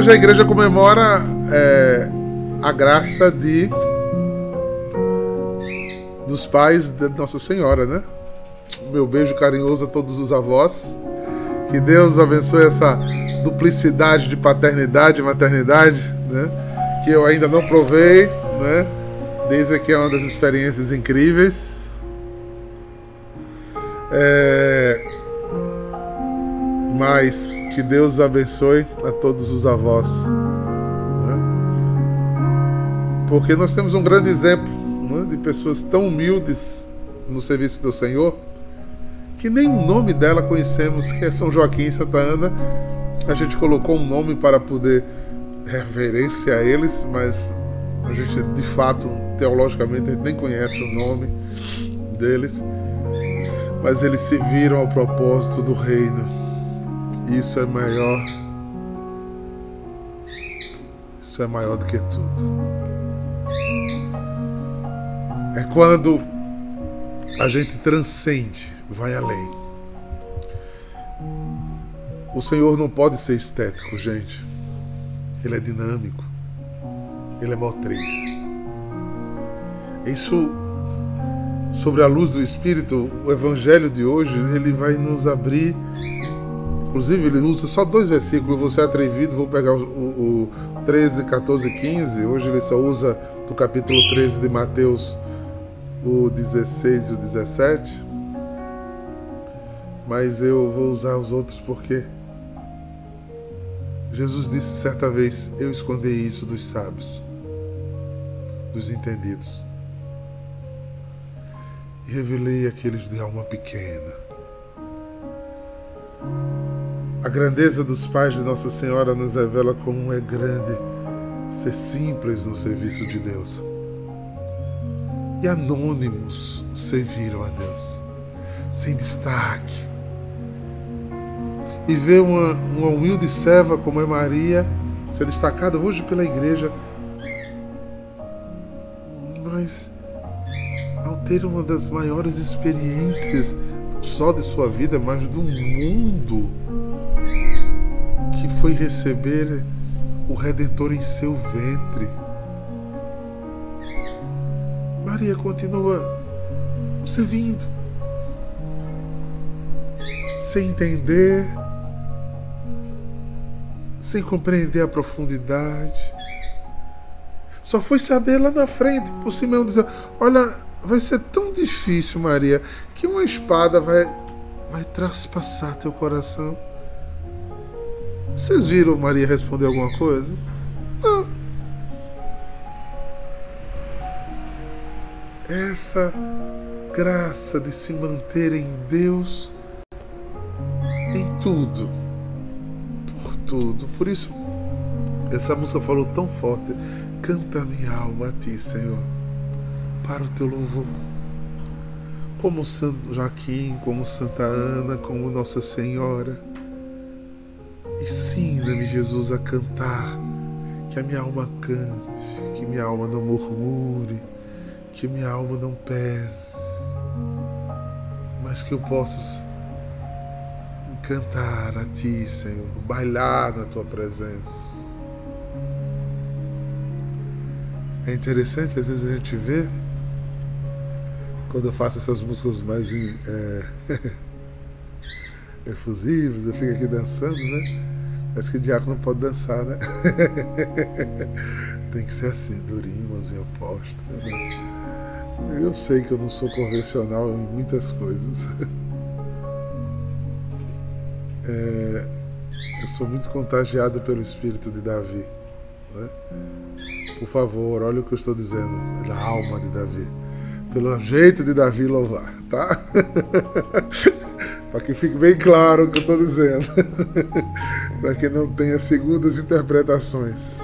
hoje a igreja comemora é, a graça de dos pais de Nossa Senhora, né? Meu beijo carinhoso a todos os avós. Que Deus abençoe essa duplicidade de paternidade e maternidade, né? Que eu ainda não provei, né? Desde que é uma das experiências incríveis. É... Mas que Deus abençoe a todos os avós. Né? Porque nós temos um grande exemplo né? de pessoas tão humildes no serviço do Senhor que nem o nome dela conhecemos, que é São Joaquim e Santa Ana. A gente colocou um nome para poder referenciar eles, mas a gente de fato, teologicamente, nem conhece o nome deles. Mas eles se viram ao propósito do reino. Isso é maior. Isso é maior do que tudo. É quando a gente transcende vai além. O Senhor não pode ser estético, gente. Ele é dinâmico. Ele é motriz. Isso, sobre a luz do Espírito, o Evangelho de hoje, ele vai nos abrir. Inclusive, ele usa só dois versículos. Você é atrevido, vou pegar o, o, o 13, 14 e 15. Hoje ele só usa do capítulo 13 de Mateus o 16 e o 17 mas eu vou usar os outros porque Jesus disse certa vez: Eu escondi isso dos sábios, dos entendidos, e revelei aqueles de alma pequena. A grandeza dos pais de Nossa Senhora nos revela como é grande ser simples no serviço de Deus. E anônimos serviram a Deus, sem destaque, e ver uma, uma humilde serva como é Maria ser destacada hoje pela igreja, mas ao ter uma das maiores experiências, não só de sua vida, mas do mundo, que foi receber o Redentor em seu ventre. Maria continua servindo, sem entender, sem compreender a profundidade. Só foi saber lá na frente, por cima, dizer: Olha, vai ser tão difícil, Maria, que uma espada vai, vai traspassar teu coração. Vocês viram Maria responder alguma coisa? Não. Essa graça de se manter em Deus em tudo tudo. Por isso, essa música falou tão forte: Canta minha alma a ti, Senhor, para o teu louvor. Como Santo Joaquim, como Santa Ana, como Nossa Senhora. Ensina-me, Jesus, a cantar, que a minha alma cante, que minha alma não murmure, que minha alma não pese, mas que eu possa cantar a Ti, Senhor, bailar na Tua presença. É interessante, às vezes a gente vê, quando eu faço essas músicas mais é, efusivas, eu fico aqui dançando, né? Parece que o diácono não pode dançar, né? Tem que ser assim, durinho, mãozinha oposta. Né? Eu sei que eu não sou convencional em muitas coisas. é, eu sou muito contagiado pelo espírito de Davi. Né? Por favor, olha o que eu estou dizendo, pela alma de Davi, pelo jeito de Davi louvar, tá? Para que fique bem claro o que eu estou dizendo, para que não tenha segundas interpretações.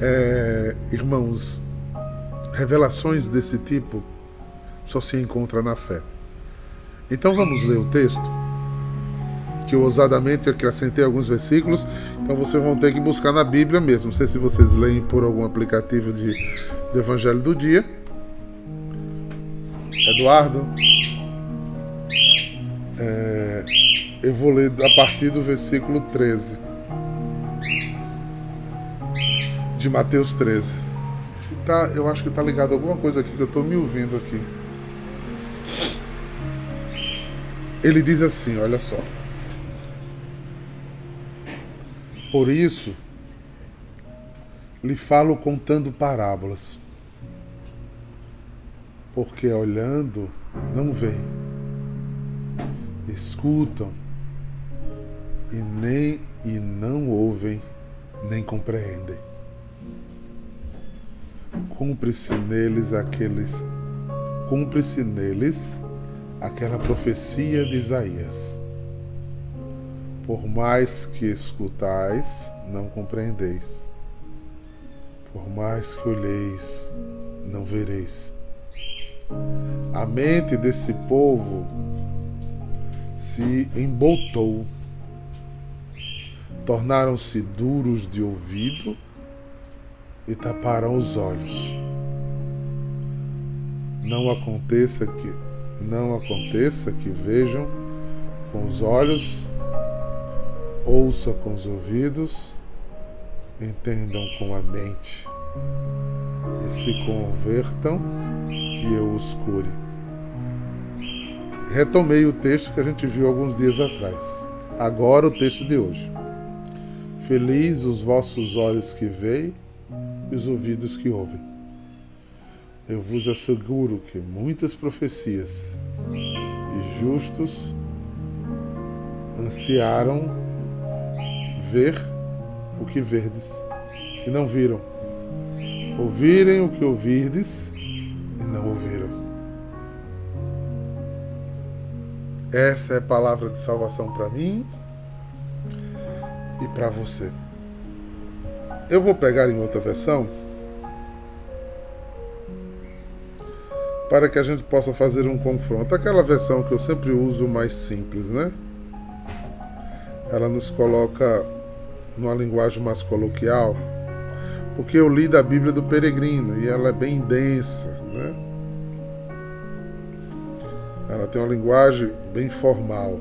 É, irmãos, revelações desse tipo só se encontra na fé. Então vamos ler o texto, que eu ousadamente acrescentei alguns versículos, então vocês vão ter que buscar na Bíblia mesmo. Não sei se vocês leem por algum aplicativo de, de Evangelho do Dia. Eduardo, é, eu vou ler a partir do versículo 13. de Mateus 13. Tá, eu acho que está ligado alguma coisa aqui que eu estou me ouvindo aqui. Ele diz assim, olha só. Por isso, lhe falo contando parábolas. Porque olhando, não veem, escutam e nem e não ouvem, nem compreendem. Cumpre-se neles aqueles cumpre-se neles aquela profecia de Isaías. Por mais que escutais, não compreendeis. Por mais que olheis, não vereis. A mente desse povo se emboltou tornaram-se duros de ouvido e taparam os olhos. Não aconteça que não aconteça que vejam com os olhos, ouça com os ouvidos, entendam com a mente e se convertam e eu os cure. Retomei o texto que a gente viu alguns dias atrás. Agora o texto de hoje. Feliz os vossos olhos que veem e os ouvidos que ouvem. Eu vos asseguro que muitas profecias e justos ansiaram ver o que verdes e não viram, ouvirem o que ouvirdes e não ouviram. Essa é a palavra de salvação para mim e para você. Eu vou pegar em outra versão para que a gente possa fazer um confronto. Aquela versão que eu sempre uso mais simples, né? Ela nos coloca numa linguagem mais coloquial, porque eu li da Bíblia do Peregrino e ela é bem densa, né? Ela tem uma linguagem bem formal.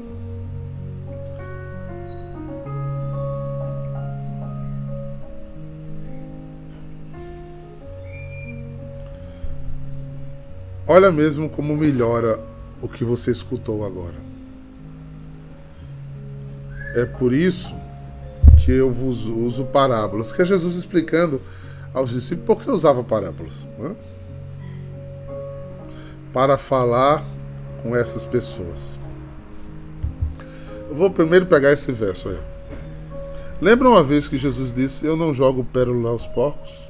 Olha mesmo como melhora o que você escutou agora. É por isso que eu vos uso parábolas, que é Jesus explicando aos discípulos por que usava parábolas. Né? Para falar com essas pessoas. Eu vou primeiro pegar esse verso aí. Lembra uma vez que Jesus disse: Eu não jogo pérola aos porcos?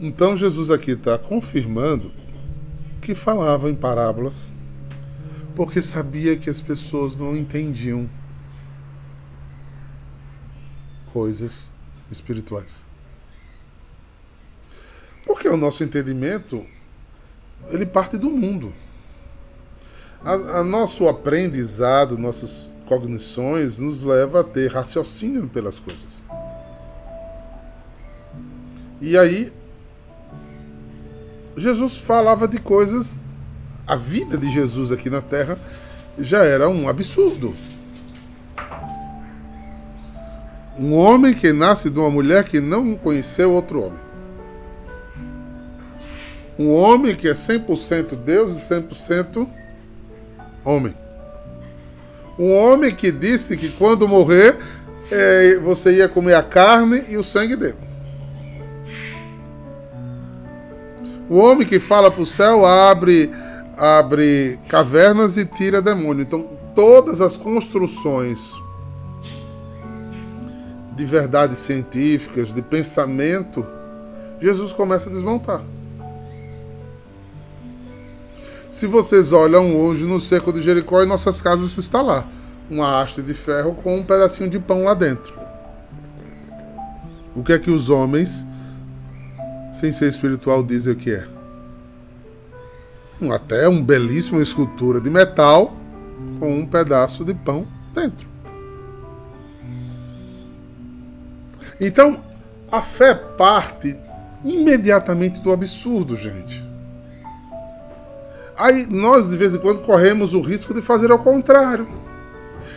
Então Jesus aqui está confirmando que falava em parábolas, porque sabia que as pessoas não entendiam coisas espirituais. Porque o nosso entendimento ele parte do mundo. A, a nosso aprendizado, nossas cognições nos leva a ter raciocínio pelas coisas. E aí Jesus falava de coisas. A vida de Jesus aqui na Terra já era um absurdo. Um homem que nasce de uma mulher que não conheceu outro homem. Um homem que é 100% Deus e 100% homem. Um homem que disse que quando morrer, é, você ia comer a carne e o sangue dele. O homem que fala para o céu abre, abre cavernas e tira demônio. Então, todas as construções de verdades científicas, de pensamento, Jesus começa a desmontar. Se vocês olham hoje no cerco de Jericó, em nossas casas está lá uma haste de ferro com um pedacinho de pão lá dentro. O que é que os homens sem ser espiritual, dizem o que é. Até uma belíssima escultura de metal com um pedaço de pão dentro. Então, a fé parte imediatamente do absurdo, gente. Aí nós, de vez em quando, corremos o risco de fazer ao contrário.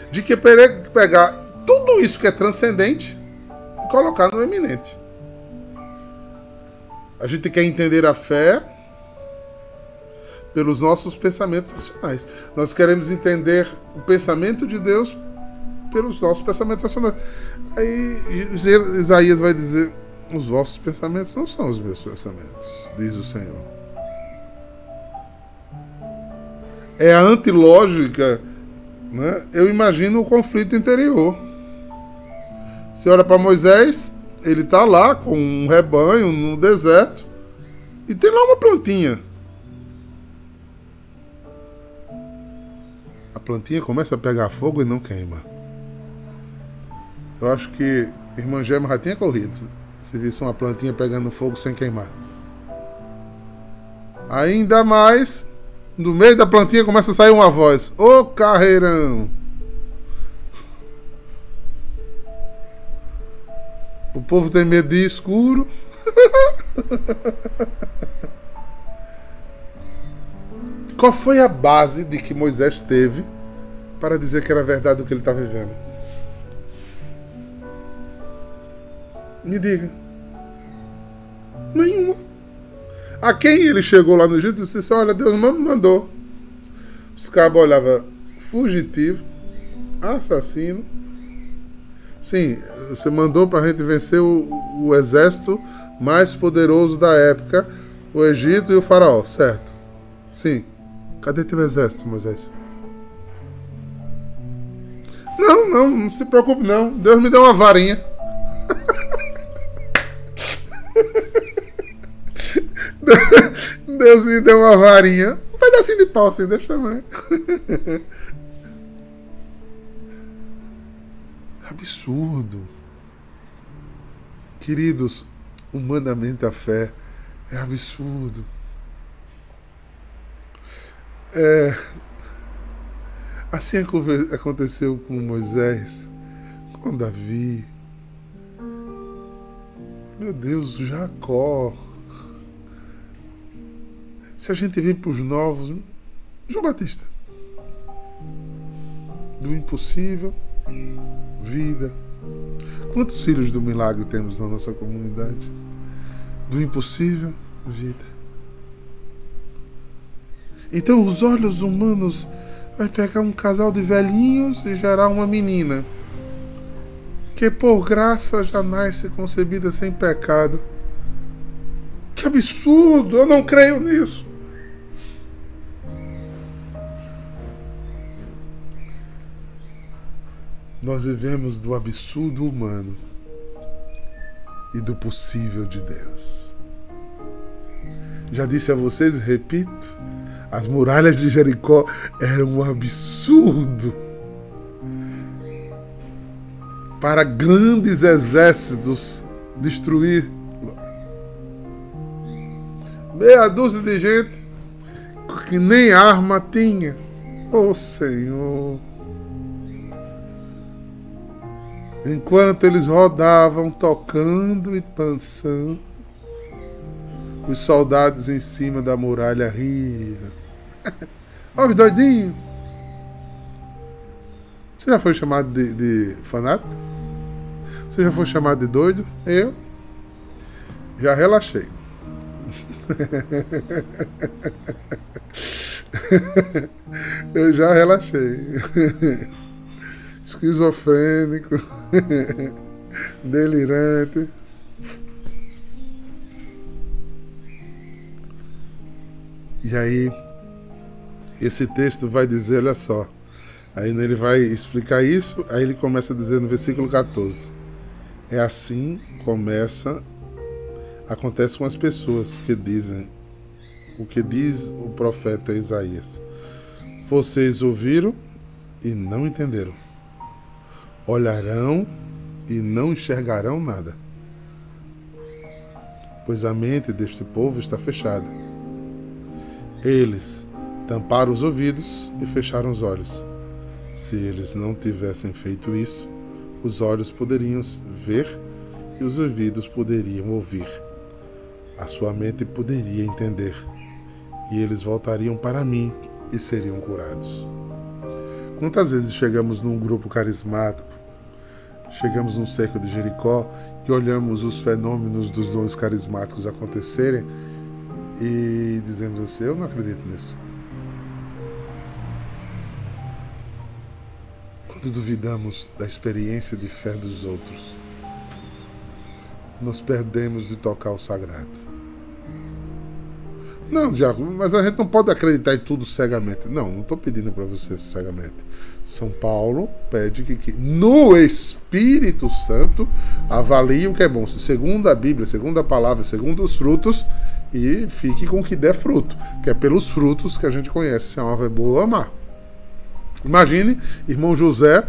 De que pegar tudo isso que é transcendente e colocar no eminente. A gente quer entender a fé pelos nossos pensamentos racionais. Nós queremos entender o pensamento de Deus pelos nossos pensamentos racionais. Aí Isaías vai dizer: os vossos pensamentos não são os meus pensamentos, diz o Senhor. É antilógica, né? Eu imagino o conflito interior. Você olha para Moisés, ele está lá com um rebanho no deserto e tem lá uma plantinha. A plantinha começa a pegar fogo e não queima. Eu acho que irmã Gema já tinha corrido. Se visse uma plantinha pegando fogo sem queimar. Ainda mais, no meio da plantinha começa a sair uma voz: Ô carreirão! O povo tem medo de escuro. Qual foi a base de que Moisés teve para dizer que era verdade o que ele está vivendo? Me diga. Nenhuma. A quem ele chegou lá no Egito e disse: Olha, Deus me mandou. Os cabos olhavam fugitivo, assassino. Sim, você mandou para a gente vencer o, o exército mais poderoso da época, o Egito e o Faraó, certo? Sim. Cadê teu exército, Moisés? Não, não, não se preocupe não. Deus me deu uma varinha. Deus me deu uma varinha. Um pedacinho de pau assim, desse tamanho. Absurdo. Queridos, humanamente a fé é absurdo. É, assim aconteceu com Moisés, com Davi. Meu Deus, Jacó. Se a gente vem para os novos, João Batista. Do impossível, vida. Quantos filhos do milagre temos na nossa comunidade? Do impossível, vida. Então os olhos humanos vai pegar um casal de velhinhos e gerar uma menina que por graça já nasce concebida sem pecado. Que absurdo! Eu não creio nisso. Nós vivemos do absurdo humano e do possível de Deus. Já disse a vocês, repito, as muralhas de Jericó eram um absurdo para grandes exércitos destruir meia dúzia de gente que nem arma tinha. Oh Senhor. Enquanto eles rodavam, tocando e dançando, os soldados em cima da muralha riam. Olha os doidinhos. Você já foi chamado de, de fanático? Você já foi chamado de doido? Eu já relaxei. Eu já relaxei esquizofrênico, delirante. E aí, esse texto vai dizer, olha só. Aí ele vai explicar isso, aí ele começa a dizer no versículo 14. É assim começa acontece com as pessoas que dizem o que diz o profeta Isaías. Vocês ouviram e não entenderam olharão e não enxergarão nada, pois a mente deste povo está fechada. Eles tamparam os ouvidos e fecharam os olhos. Se eles não tivessem feito isso, os olhos poderiam ver e os ouvidos poderiam ouvir. A sua mente poderia entender, e eles voltariam para mim e seriam curados. Quantas vezes chegamos num grupo carismático chegamos no cerco de Jericó e olhamos os fenômenos dos dons carismáticos acontecerem e dizemos assim: Eu não acredito nisso. Quando duvidamos da experiência de fé dos outros, nós perdemos de tocar o sagrado. Não, Diaco, mas a gente não pode acreditar em tudo cegamente. Não, não estou pedindo para você cegamente. São Paulo pede que, que, no Espírito Santo avalie o que é bom, segundo a Bíblia, segundo a palavra, segundo os frutos, e fique com o que der fruto, que é pelos frutos que a gente conhece se a árvore é boa ou amar. Imagine, irmão José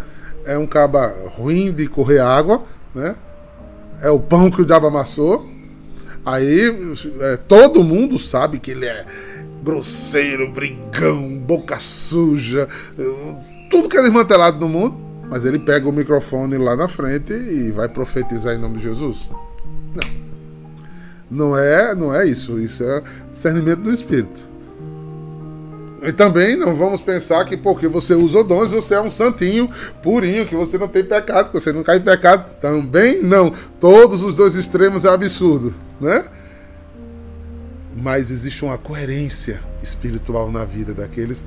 é um caba ruim de correr água, né? É o pão que o diabo amassou Aí é, todo mundo sabe que ele é grosseiro, brigão, boca suja, tudo que é desmantelado no mundo. Mas ele pega o microfone lá na frente e vai profetizar em nome de Jesus. Não. Não é, não é isso. Isso é discernimento do Espírito. E também não vamos pensar que porque você usa dons, você é um santinho purinho, que você não tem pecado, que você não cai em pecado. Também não. Todos os dois extremos é absurdo né? Mas existe uma coerência espiritual na vida daqueles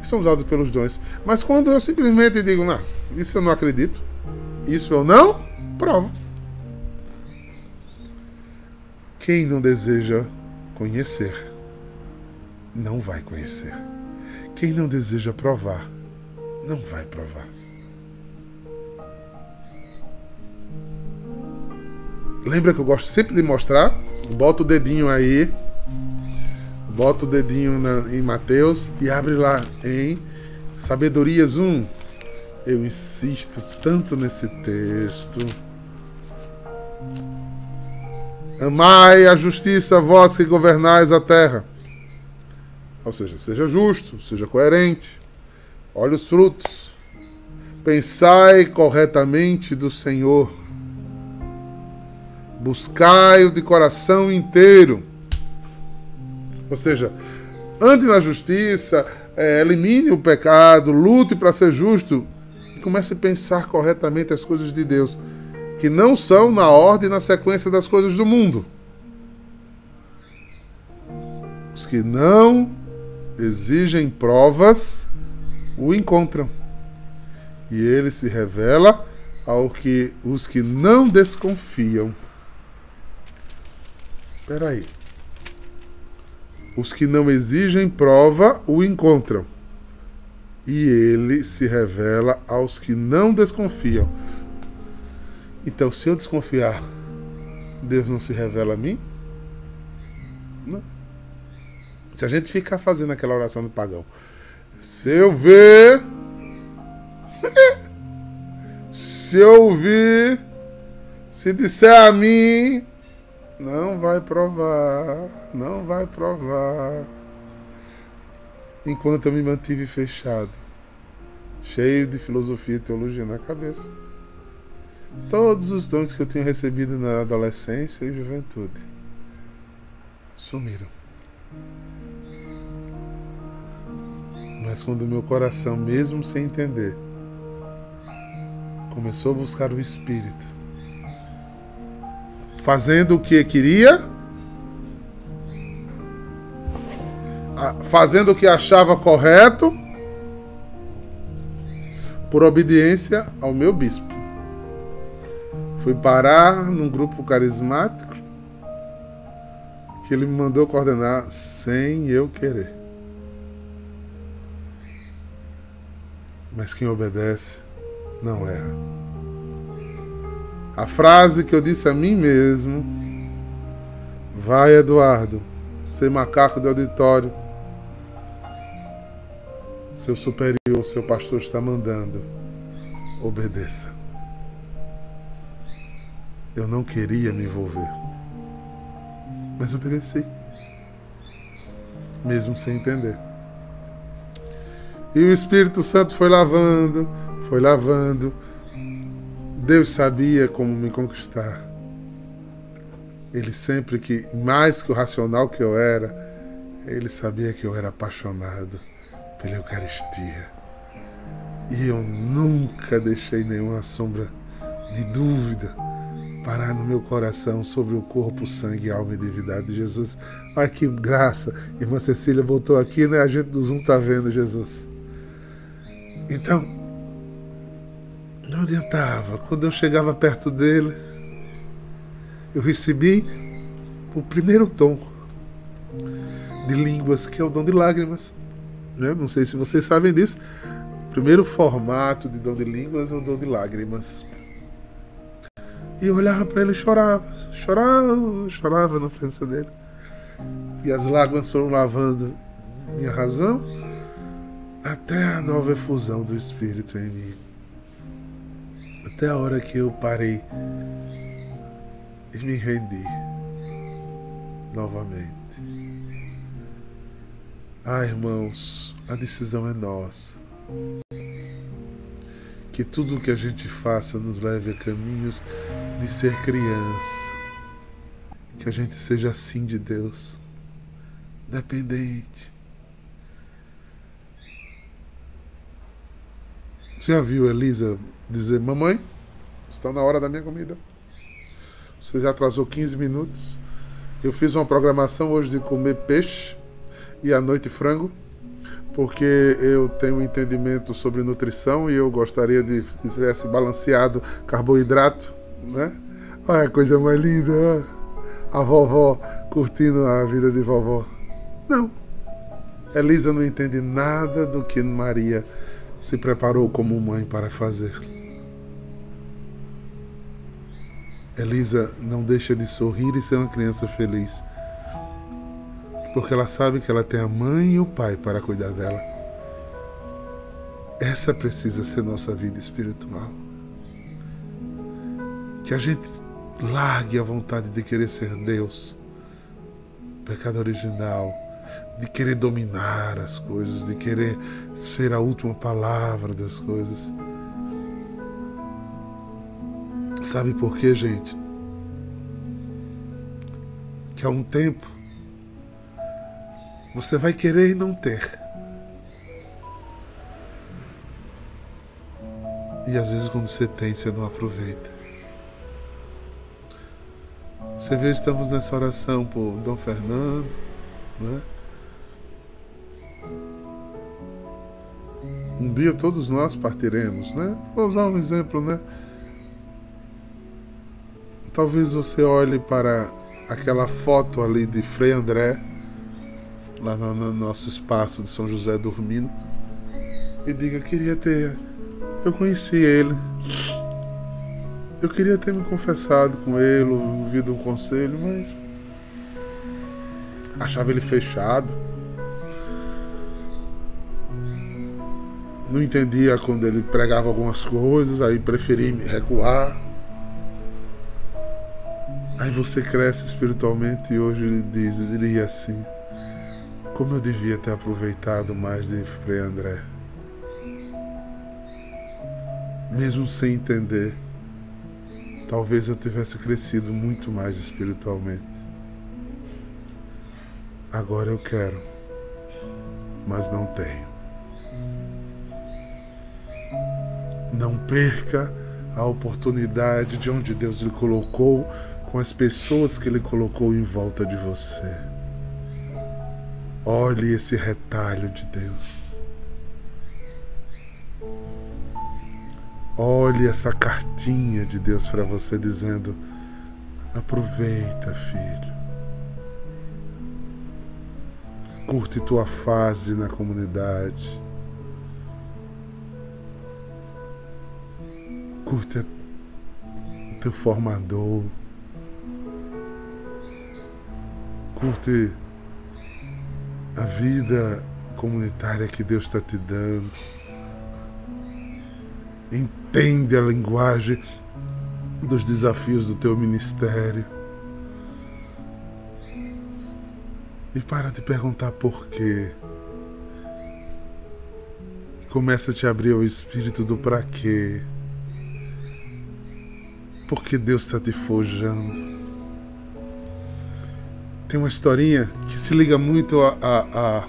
que são usados pelos dons. Mas quando eu simplesmente digo, não, isso eu não acredito, isso eu não provo. Quem não deseja conhecer, não vai conhecer. Quem não deseja provar, não vai provar. Lembra que eu gosto sempre de mostrar? Bota o dedinho aí. Bota o dedinho na, em Mateus e abre lá em Sabedorias 1. Eu insisto tanto nesse texto. Amai a justiça, vós que governais a terra. Ou seja, seja justo, seja coerente. Olhe os frutos. Pensai corretamente do Senhor buscai-o de coração inteiro. Ou seja, ande na justiça, é, elimine o pecado, lute para ser justo e comece a pensar corretamente as coisas de Deus, que não são na ordem e na sequência das coisas do mundo. Os que não exigem provas o encontram. E ele se revela ao que os que não desconfiam. Espera aí. Os que não exigem prova o encontram. E ele se revela aos que não desconfiam. Então, se eu desconfiar, Deus não se revela a mim? Não. Se a gente ficar fazendo aquela oração do pagão, se eu ver, se eu ouvir, se disser a mim, não vai provar, não vai provar. Enquanto eu me mantive fechado, cheio de filosofia e teologia na cabeça. Todos os dons que eu tinha recebido na adolescência e juventude sumiram. Mas quando meu coração, mesmo sem entender, começou a buscar o Espírito, fazendo o que queria, fazendo o que achava correto, por obediência ao meu bispo. Fui parar num grupo carismático que ele me mandou coordenar sem eu querer. Mas quem obedece não erra. A frase que eu disse a mim mesmo: Vai, Eduardo, ser macaco de auditório. Seu superior, seu pastor está mandando. Obedeça. Eu não queria me envolver, mas obedeci, mesmo sem entender. E o Espírito Santo foi lavando, foi lavando, Deus sabia como me conquistar. Ele sempre que, mais que o racional que eu era, ele sabia que eu era apaixonado pela Eucaristia. E eu nunca deixei nenhuma sombra de dúvida parar no meu coração sobre o corpo, sangue, alma e divindade de Jesus. Olha que graça. Irmã Cecília voltou aqui, né? A gente do Zoom tá vendo Jesus. Então, não adiantava. Quando eu chegava perto dele, eu recebi o primeiro tom de línguas, que é o dom de lágrimas. Né? Não sei se vocês sabem disso. O primeiro formato de dom de línguas é o dom de lágrimas. E eu olhava para ele e chorava, chorava, chorava na presença dele. E as lágrimas foram lavando minha razão até a nova efusão do Espírito em mim. Até a hora que eu parei e me rendi novamente. Ah, irmãos, a decisão é nossa. Que tudo o que a gente faça nos leve a caminhos de ser criança. Que a gente seja assim de Deus, dependente. Você já viu Elisa dizer: Mamãe, está na hora da minha comida? Você já atrasou 15 minutos? Eu fiz uma programação hoje de comer peixe e à noite frango, porque eu tenho um entendimento sobre nutrição e eu gostaria de que tivesse balanceado carboidrato, né? Olha a coisa mais linda, a vovó curtindo a vida de vovó. Não. Elisa não entende nada do que Maria se preparou como mãe para fazer. Elisa não deixa de sorrir e ser uma criança feliz porque ela sabe que ela tem a mãe e o pai para cuidar dela. Essa precisa ser nossa vida espiritual. Que a gente largue a vontade de querer ser Deus, pecado original, de querer dominar as coisas, de querer ser a última palavra das coisas. Sabe por quê, gente? Que há um tempo você vai querer e não ter. E às vezes quando você tem, você não aproveita. Você vê, estamos nessa oração por Dom Fernando, né? Um dia todos nós partiremos, né? Vou usar um exemplo, né? Talvez você olhe para aquela foto ali de Frei André lá no, no nosso espaço de São José dormindo e diga: queria ter. Eu conheci ele. Eu queria ter me confessado com ele, ouvido um conselho, mas achava ele fechado. Não entendia quando ele pregava algumas coisas, aí preferi me recuar. Aí você cresce espiritualmente e hoje diz, diria assim: como eu devia ter aproveitado mais de Frei André. Mesmo sem entender, talvez eu tivesse crescido muito mais espiritualmente. Agora eu quero, mas não tenho. Não perca a oportunidade de onde Deus lhe colocou com as pessoas que Ele colocou em volta de você. Olhe esse retalho de Deus. Olhe essa cartinha de Deus para você dizendo: aproveita, filho. Curte tua fase na comunidade. Curte o teu formador. Curte a vida comunitária que Deus está te dando. Entende a linguagem dos desafios do teu ministério. E para de perguntar por quê. E começa a te abrir o espírito do para quê. Porque Deus está te forjando tem uma historinha que se liga muito a, a, a,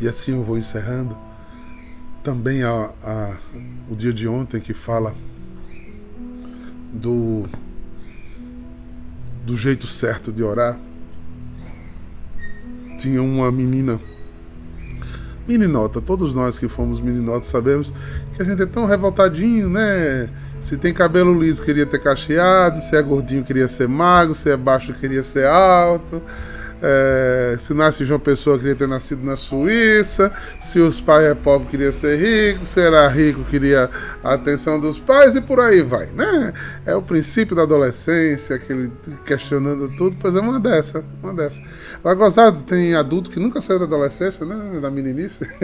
e assim eu vou encerrando também a, a, o dia de ontem que fala do do jeito certo de orar. Tinha uma menina meninota, todos nós que fomos meninotas sabemos que a gente é tão revoltadinho, né? Se tem cabelo liso, queria ter cacheado, se é gordinho, queria ser magro, se é baixo, queria ser alto. É, se nasce João Pessoa, queria ter nascido na Suíça. Se os pais é pobre, queria ser rico. Se era rico, queria a atenção dos pais e por aí vai, né? É o princípio da adolescência, aquele questionando tudo. Pois é uma dessa, uma dessa. Agora, gozado, tem adulto que nunca saiu da adolescência, né? Da meninice.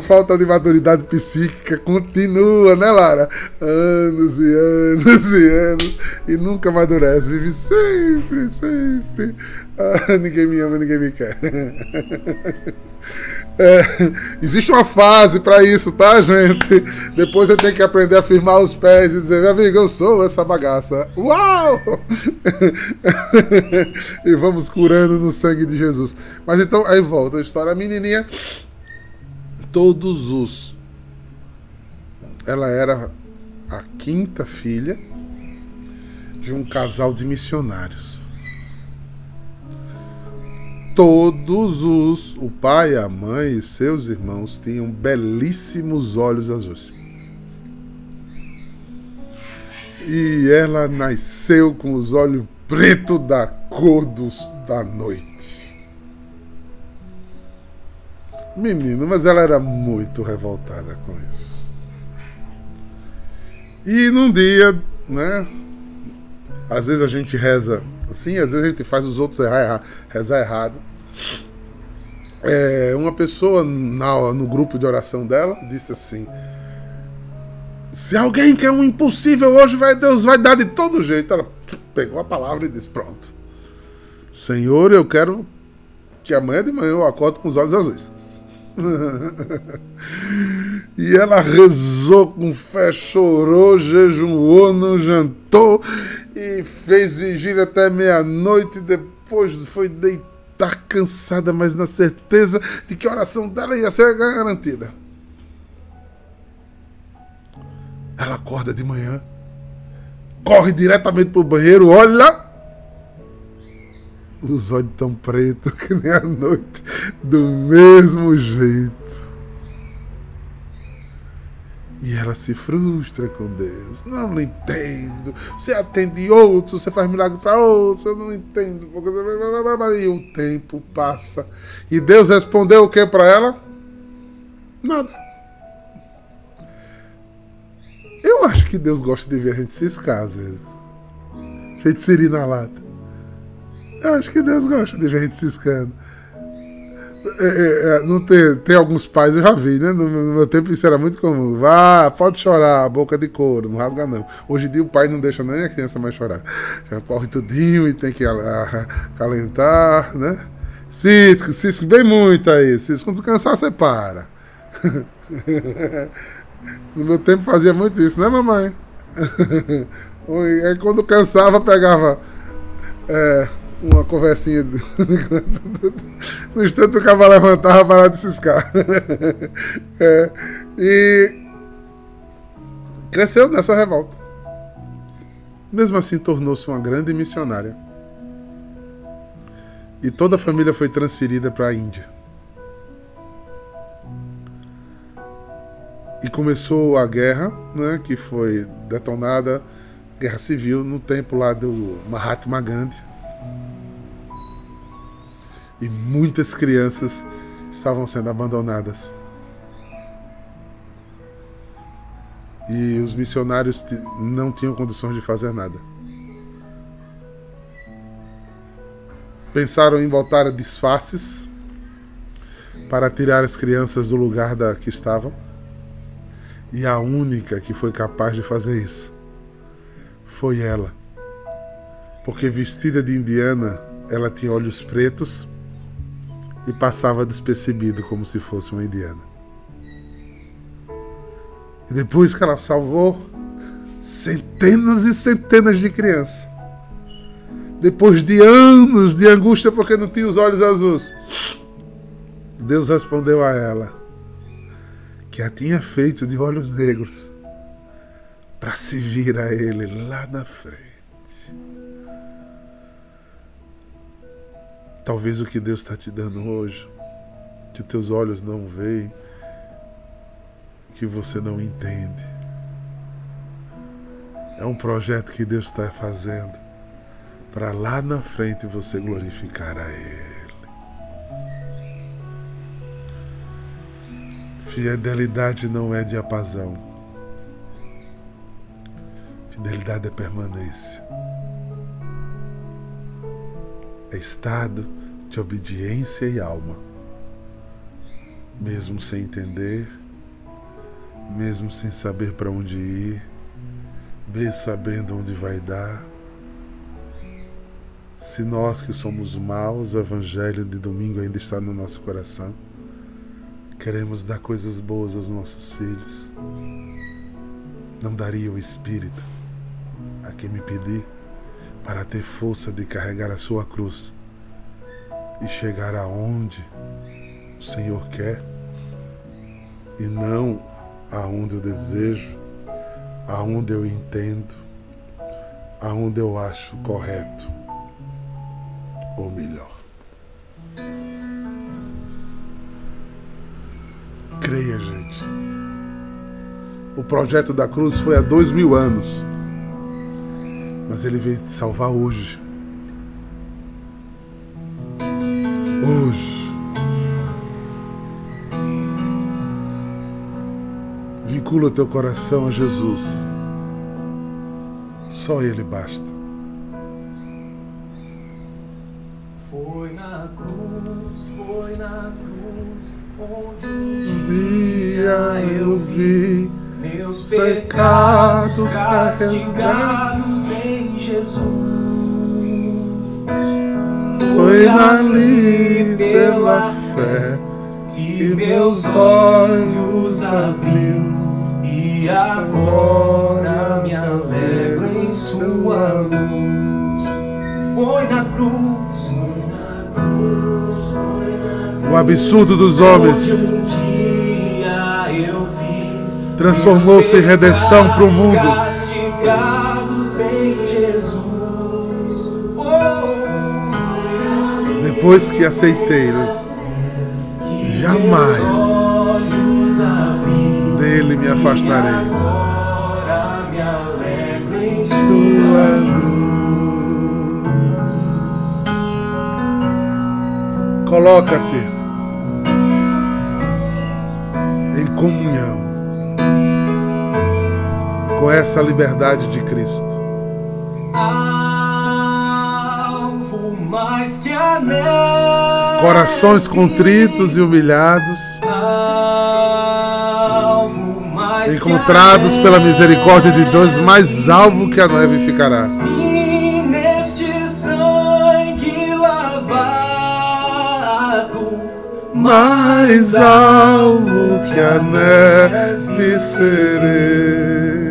Falta de maturidade psíquica continua, né, Lara? Anos e anos e anos. E nunca amadurece. Vive sempre, sempre. Ah, ninguém me ama, ninguém me quer. É, existe uma fase para isso, tá, gente? Depois você tem que aprender a firmar os pés e dizer, meu amigo, eu sou essa bagaça. Uau! e vamos curando no sangue de Jesus. Mas então, aí volta a história. A menininha todos os. Ela era a quinta filha de um casal de missionários. Todos os, o pai, a mãe e seus irmãos tinham belíssimos olhos azuis. E ela nasceu com os olhos pretos da cor dos, da noite. Menino, mas ela era muito revoltada com isso. E num dia, né? Às vezes a gente reza assim, às vezes a gente faz os outros errar, rezar errado. É, uma pessoa na, no grupo de oração dela disse assim: Se alguém quer um impossível hoje, vai, Deus vai dar de todo jeito. Ela pegou a palavra e disse: Pronto, Senhor, eu quero que amanhã de manhã eu acorde com os olhos azuis. e ela rezou com fé, chorou, jejuou, não jantou e fez vigília até meia-noite. Depois foi deitar cansada, mas na certeza de que a oração dela ia ser garantida. Ela acorda de manhã, corre diretamente para o banheiro, olha os olhos tão pretos que nem a noite, do mesmo jeito. E ela se frustra com Deus. Não, não entendo. Você atende outros, você faz milagre para outros, eu não entendo. E o tempo passa. E Deus respondeu o que para ela? Nada. Eu acho que Deus gosta de ver a gente ciscar às vezes. A gente se na lata. Eu acho que Deus gosta de ver a gente ciscando. É, é, é, não tem, tem alguns pais, eu já vi, né? No, no, meu tempo isso era muito comum. Vá, pode chorar, boca de couro, não rasga não. Hoje em dia o pai não deixa nem a criança mais chorar. Já corre tudinho e tem que acalentar, né? Cisco, cisco bem muito aí. Cisco, quando cansar, você para. no meu tempo fazia muito isso, né, mamãe? Aí quando cansava, pegava. É, uma conversinha. no instante o cavalo levantava para de ciscar. é, e cresceu nessa revolta. Mesmo assim, tornou-se uma grande missionária. E toda a família foi transferida para a Índia. E começou a guerra, né, que foi detonada, guerra civil, no tempo lá do Mahatma Gandhi e muitas crianças estavam sendo abandonadas. E os missionários não tinham condições de fazer nada. Pensaram em voltar a disfarces para tirar as crianças do lugar da que estavam. E a única que foi capaz de fazer isso foi ela. Porque vestida de indiana, ela tinha olhos pretos e passava despercebido como se fosse uma indiana. E depois que ela salvou centenas e centenas de crianças, depois de anos de angústia porque não tinha os olhos azuis, Deus respondeu a ela que a tinha feito de olhos negros para se vir a Ele lá na frente. Talvez o que Deus está te dando hoje, que teus olhos não veem, que você não entende. É um projeto que Deus está fazendo para lá na frente você glorificar a Ele. Fidelidade não é de apazão. Fidelidade é permanência. É estado de obediência e alma. Mesmo sem entender, mesmo sem saber para onde ir, mesmo sabendo onde vai dar. Se nós que somos maus, o Evangelho de domingo ainda está no nosso coração Queremos dar coisas boas aos nossos filhos. Não daria o Espírito a quem me pedir para ter força de carregar a sua cruz e chegar aonde o Senhor quer e não aonde eu desejo, aonde eu entendo, aonde eu acho correto ou melhor. Creia, gente. O projeto da cruz foi há dois mil anos. Mas ele veio te salvar hoje. Vincula teu coração a Jesus. Só Ele basta. Foi na cruz, foi na cruz, onde um dia eu vi meus pecados castigados em Jesus. Foi ali pela fé que meus olhos abriu agora me alegro em sua luz. Foi na cruz, o absurdo dos homens transformou-se em redenção para o mundo. Oh, Depois que aceitei, né? jamais dele me afastarei. agora me alegro em sua luz. Coloca-te em comunhão com essa liberdade de Cristo. alvo mais que a neve. Corações contritos e humilhados, encontrados pela misericórdia de Deus, mais alvo que a neve ficará. Neste sangue lavado, mais alvo que a neve serei.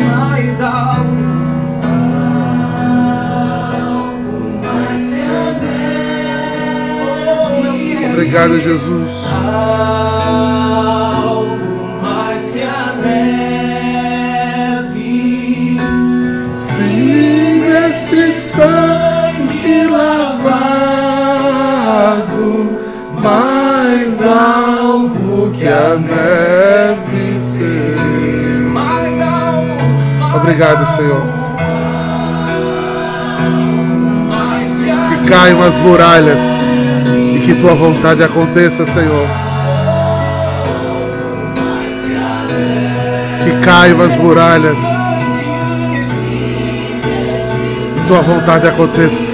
mais alvo. Obrigado, Jesus. Sangue lavado, mais alvo que a neve serei. Mais alvo, mais Obrigado, alvo, Senhor. Que caiam as muralhas e que tua vontade aconteça, Senhor. Que caiam as muralhas tua vontade aconteça.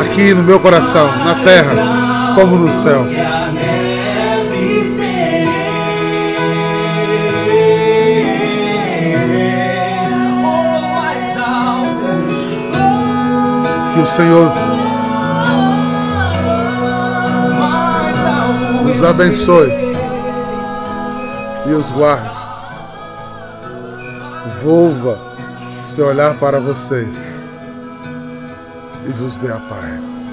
Aqui no meu coração, na terra, como no céu. Que o Senhor os abençoe e os guarde. Volva seu olhar para vocês e vos dê a paz.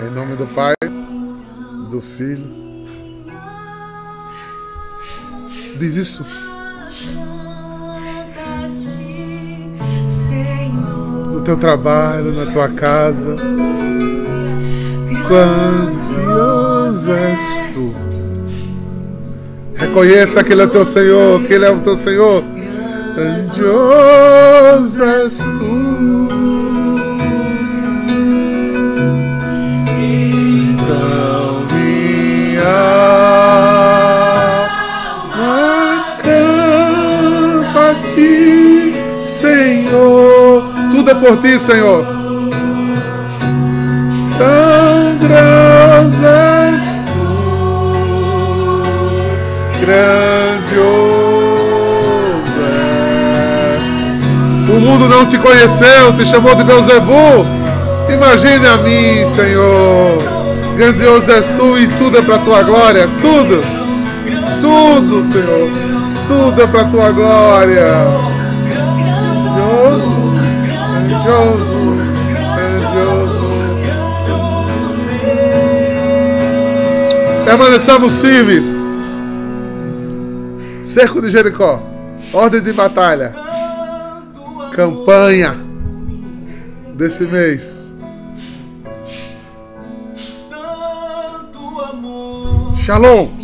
Em nome do Pai, do Filho Diz isso. No teu trabalho, na tua casa. Grandioso és tu. Reconheça que Ele é o teu Senhor, que Ele é o teu Senhor. Grandioso és tu. Então minha alma ti, Senhor. Tudo é por ti, Senhor. Tão grande és tu, grandioso mundo não te conheceu, te chamou de Beuzebu. Imagine a mim, Senhor. Grandioso és tu e tudo é para tua glória. Tudo, tudo, Senhor. Tudo é para tua glória. Grandioso, grandioso. Permaneçamos firmes. Cerco de Jericó. Ordem de batalha. Campanha desse mês. Tanto amor Shalom.